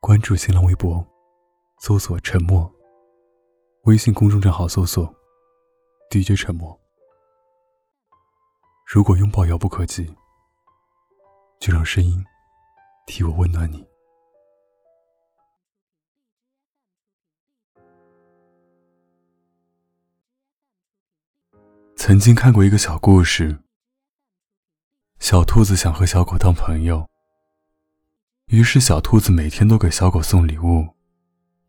关注新浪微博，搜索“沉默”。微信公众账号搜索 “DJ 沉默”。如果拥抱遥不可及，就让声音替我温暖你。曾经看过一个小故事，小兔子想和小狗当朋友，于是小兔子每天都给小狗送礼物，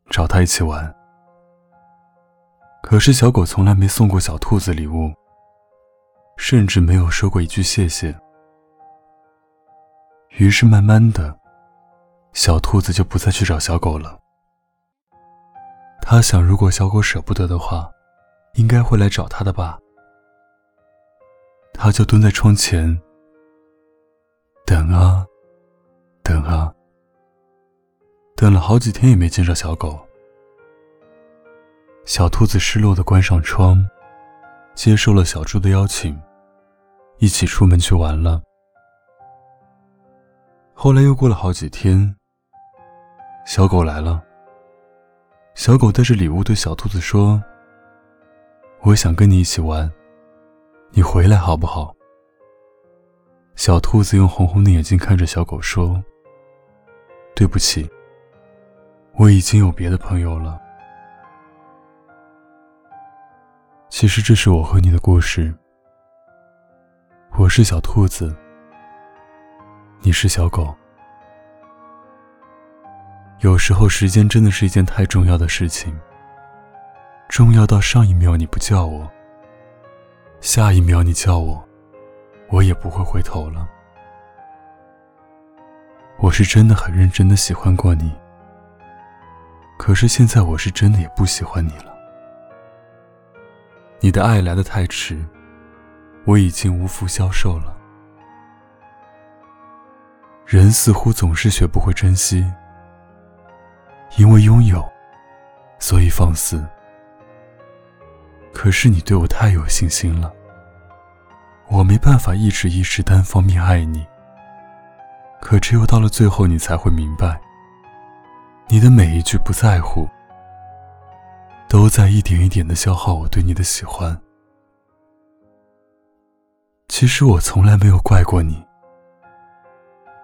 找它一起玩。可是小狗从来没送过小兔子礼物，甚至没有说过一句谢谢。于是慢慢的，小兔子就不再去找小狗了。他想，如果小狗舍不得的话，应该会来找他的吧。他就蹲在窗前，等啊，好几天也没见着小狗。小兔子失落的关上窗，接受了小猪的邀请，一起出门去玩了。后来又过了好几天，小狗来了。小狗带着礼物对小兔子说：“我想跟你一起玩。”你回来好不好？小兔子用红红的眼睛看着小狗说：“对不起，我已经有别的朋友了。”其实这是我和你的故事。我是小兔子，你是小狗。有时候，时间真的是一件太重要的事情，重要到上一秒你不叫我。下一秒你叫我，我也不会回头了。我是真的很认真的喜欢过你，可是现在我是真的也不喜欢你了。你的爱来的太迟，我已经无福消受了。人似乎总是学不会珍惜，因为拥有，所以放肆。可是你对我太有信心了，我没办法一直一直单方面爱你。可只有到了最后，你才会明白，你的每一句不在乎，都在一点一点的消耗我对你的喜欢。其实我从来没有怪过你，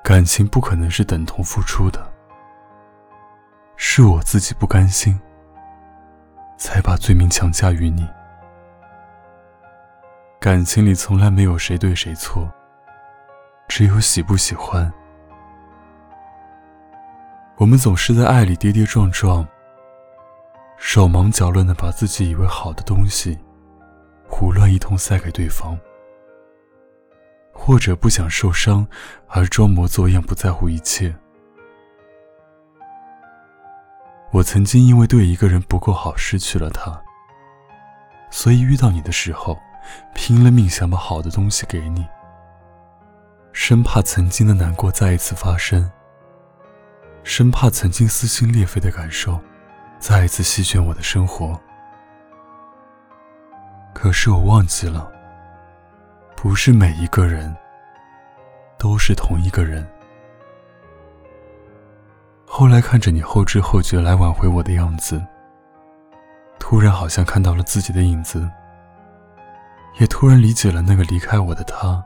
感情不可能是等同付出的，是我自己不甘心，才把罪名强加于你。感情里从来没有谁对谁错，只有喜不喜欢。我们总是在爱里跌跌撞撞，手忙脚乱的把自己以为好的东西，胡乱一通塞给对方，或者不想受伤而装模作样不在乎一切。我曾经因为对一个人不够好失去了他，所以遇到你的时候。拼了命想把好的东西给你，生怕曾经的难过再一次发生，生怕曾经撕心裂肺的感受再一次席卷我的生活。可是我忘记了，不是每一个人都是同一个人。后来看着你后知后觉来挽回我的样子，突然好像看到了自己的影子。也突然理解了，那个离开我的他，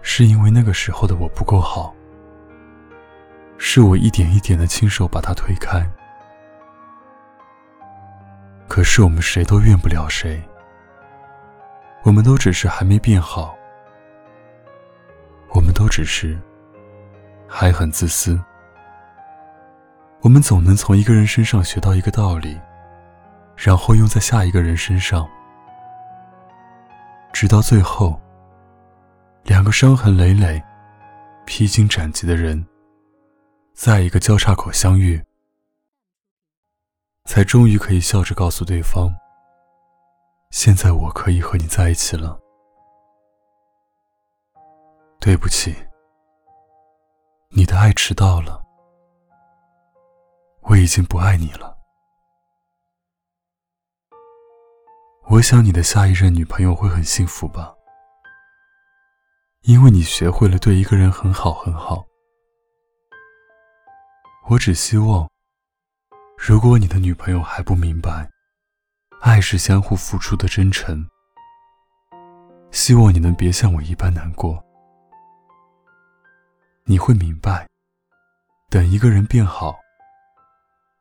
是因为那个时候的我不够好，是我一点一点的亲手把他推开。可是我们谁都怨不了谁，我们都只是还没变好，我们都只是还很自私。我们总能从一个人身上学到一个道理，然后用在下一个人身上。直到最后，两个伤痕累累、披荆斩棘的人，在一个交叉口相遇，才终于可以笑着告诉对方：“现在我可以和你在一起了。”对不起，你的爱迟到了，我已经不爱你了。我想你的下一任女朋友会很幸福吧，因为你学会了对一个人很好很好。我只希望，如果你的女朋友还不明白，爱是相互付出的真诚，希望你能别像我一般难过。你会明白，等一个人变好，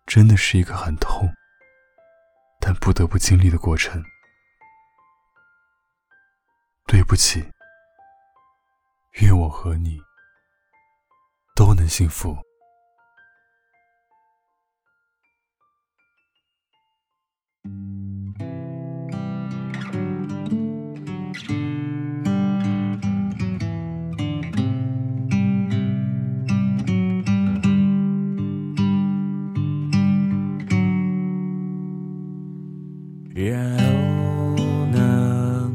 真的是一个很痛，但不得不经历的过程。对不起，愿我和你都能幸福。然后呢？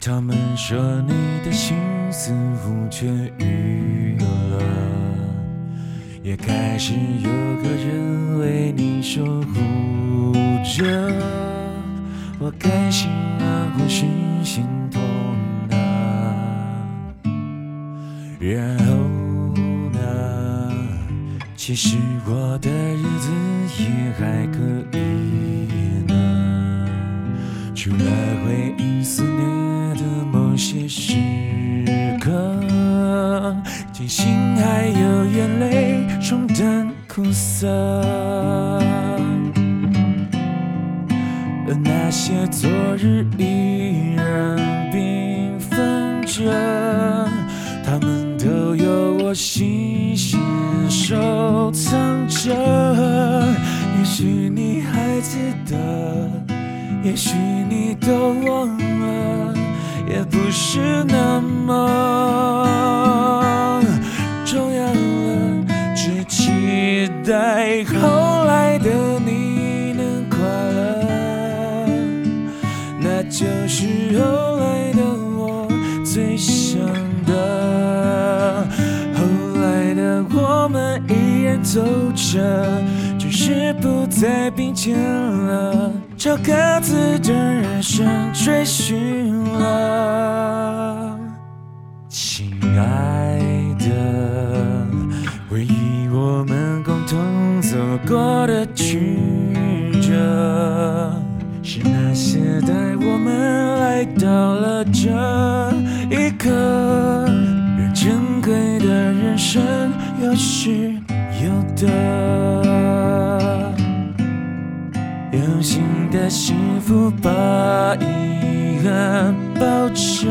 他们说你的心似乎痊愈了，也开始有个人为你守护着。我开心啊，或是心痛啊？然后呢？其实我的日子也还可以呢，除了回忆思念的某些时刻，庆幸还有眼泪冲淡苦涩。而那些昨日依然缤纷着，他们都有我细心收藏着。也许你还记得，也许你都忘了，也不是那么重要了，只期待后来的你能快乐。那就是后来的我最想的。后来的我们依然走着，只是不再并肩了，朝各自的人生追寻了。亲爱的，回忆我们共同走过的曲折。是那些带我们来到了这一刻，让珍贵的人生有失有得，有新的幸福把遗憾抱着，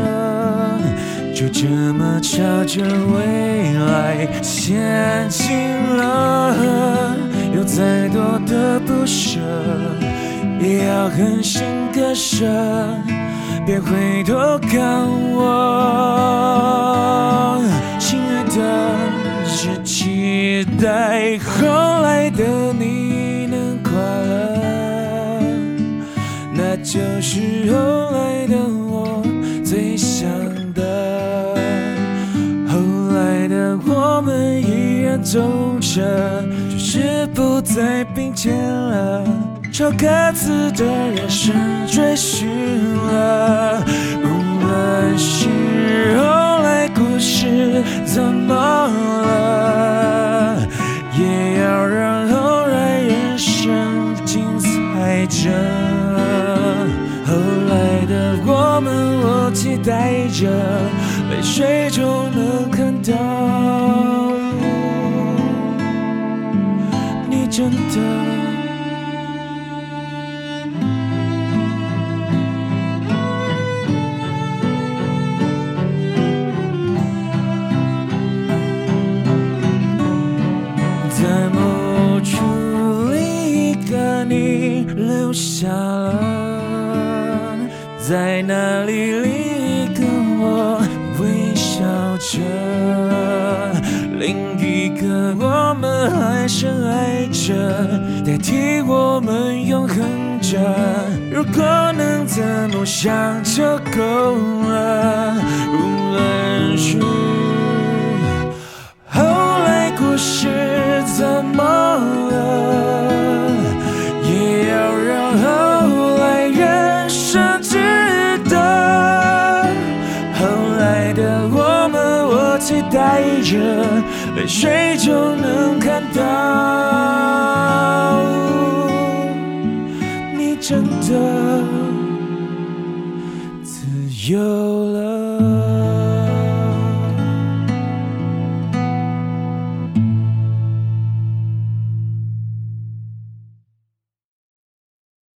就这么朝着未来前进了，有再多的不舍。也要狠心割舍，别回头看我，亲爱的，只期待后来的你就是后来的我最想的。后来的我们依然走着，只是不再并肩了。朝各自的人生追寻了，无论是后来故事怎么了，也要让后来人生精彩着。带着，泪水就能看到你真的。在那里，另一个我微笑着，另一个我们还深爱着，代替我们永恒着。如果能怎么想就够了，无论是。真的自由。